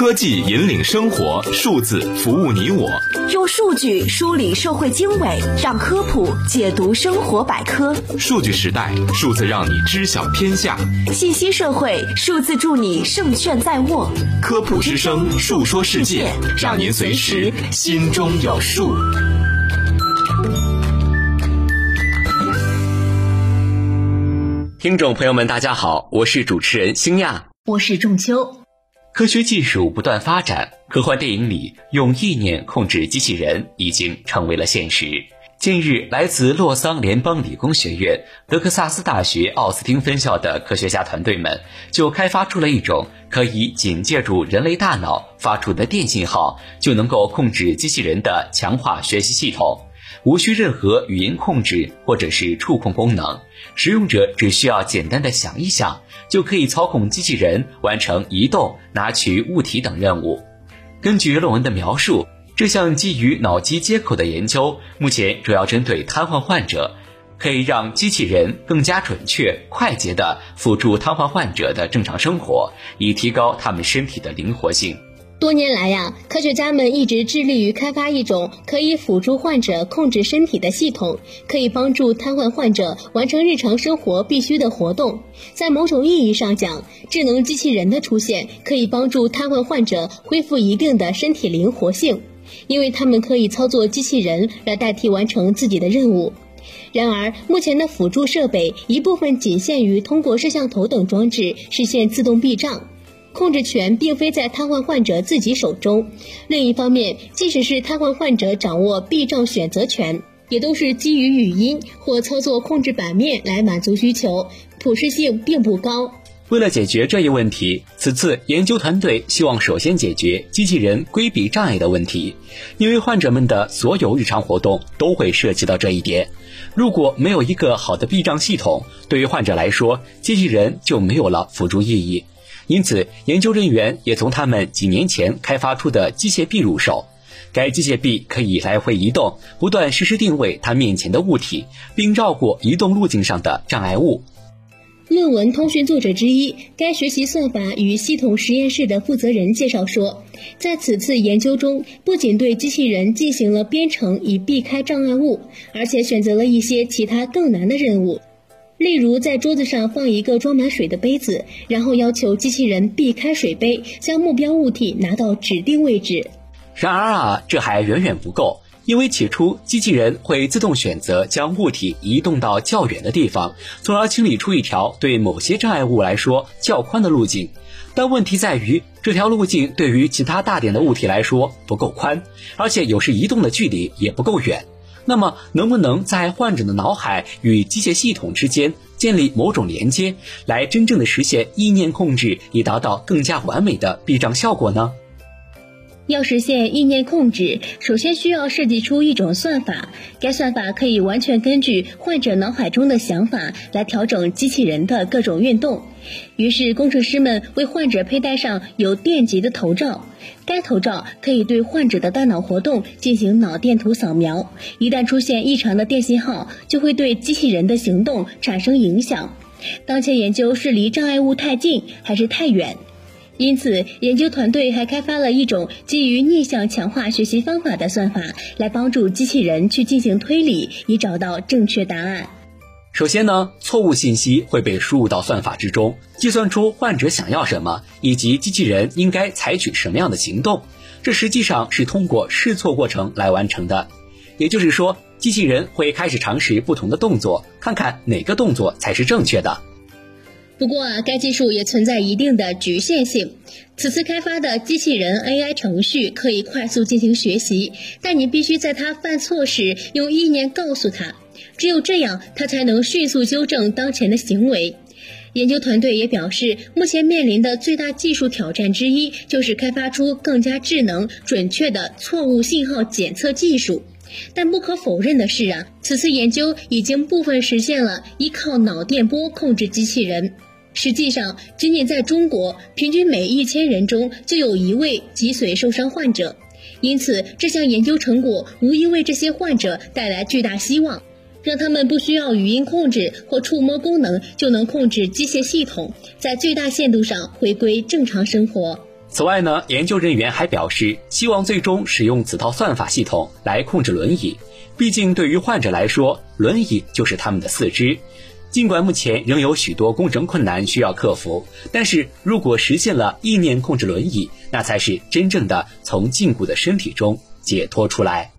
科技引领生活，数字服务你我。用数据梳理社会经纬，让科普解读生活百科。数据时代，数字让你知晓天下。信息社会，数字助你胜券在握。科普之声，述说世界，让您随时心中有数。听众朋友们，大家好，我是主持人星亚，我是仲秋。科学技术不断发展，科幻电影里用意念控制机器人已经成为了现实。近日，来自洛桑联邦理工学院、德克萨斯大学奥斯汀分校的科学家团队们就开发出了一种可以仅借助人类大脑发出的电信号就能够控制机器人的强化学习系统，无需任何语音控制或者是触控功能，使用者只需要简单的想一想。就可以操控机器人完成移动、拿取物体等任务。根据论文的描述，这项基于脑机接口的研究目前主要针对瘫痪患者，可以让机器人更加准确、快捷地辅助瘫痪患者的正常生活，以提高他们身体的灵活性。多年来呀，科学家们一直致力于开发一种可以辅助患者控制身体的系统，可以帮助瘫痪患者完成日常生活必须的活动。在某种意义上讲，智能机器人的出现可以帮助瘫痪患者恢复一定的身体灵活性，因为他们可以操作机器人来代替完成自己的任务。然而，目前的辅助设备一部分仅限于通过摄像头等装置实现自动避障。控制权并非在瘫痪患者自己手中。另一方面，即使是瘫痪患者掌握避障选择权，也都是基于语音或操作控制板面来满足需求，普适性并不高。为了解决这一问题，此次研究团队希望首先解决机器人规避障碍的问题，因为患者们的所有日常活动都会涉及到这一点。如果没有一个好的避障系统，对于患者来说，机器人就没有了辅助意义。因此，研究人员也从他们几年前开发出的机械臂入手。该机械臂可以来回移动，不断实时定位它面前的物体，并绕过移动路径上的障碍物。论文通讯作者之一、该学习算法与系统实验室的负责人介绍说，在此次研究中，不仅对机器人进行了编程以避开障碍物，而且选择了一些其他更难的任务。例如，在桌子上放一个装满水的杯子，然后要求机器人避开水杯，将目标物体拿到指定位置。然而啊，这还远远不够，因为起初机器人会自动选择将物体移动到较远的地方，从而清理出一条对某些障碍物来说较宽的路径。但问题在于，这条路径对于其他大点的物体来说不够宽，而且有时移动的距离也不够远。那么，能不能在患者的脑海与机械系统之间建立某种连接，来真正的实现意念控制，以达到更加完美的避障效果呢？要实现意念控制，首先需要设计出一种算法，该算法可以完全根据患者脑海中的想法来调整机器人的各种运动。于是，工程师们为患者佩戴上有电极的头罩，该头罩可以对患者的大脑活动进行脑电图扫描，一旦出现异常的电信号，就会对机器人的行动产生影响。当前研究是离障碍物太近还是太远？因此，研究团队还开发了一种基于逆向强化学习方法的算法，来帮助机器人去进行推理，以找到正确答案。首先呢，错误信息会被输入到算法之中，计算出患者想要什么，以及机器人应该采取什么样的行动。这实际上是通过试错过程来完成的。也就是说，机器人会开始尝试不同的动作，看看哪个动作才是正确的。不过啊，该技术也存在一定的局限性。此次开发的机器人 AI 程序可以快速进行学习，但你必须在它犯错时用意念告诉它，只有这样，它才能迅速纠正当前的行为。研究团队也表示，目前面临的最大技术挑战之一就是开发出更加智能、准确的错误信号检测技术。但不可否认的是啊，此次研究已经部分实现了依靠脑电波控制机器人。实际上，仅仅在中国，平均每一千人中就有一位脊髓受伤患者。因此，这项研究成果无疑为这些患者带来巨大希望，让他们不需要语音控制或触摸功能就能控制机械系统，在最大限度上回归正常生活。此外呢，研究人员还表示，希望最终使用此套算法系统来控制轮椅。毕竟，对于患者来说，轮椅就是他们的四肢。尽管目前仍有许多工程困难需要克服，但是如果实现了意念控制轮椅，那才是真正的从禁锢的身体中解脱出来。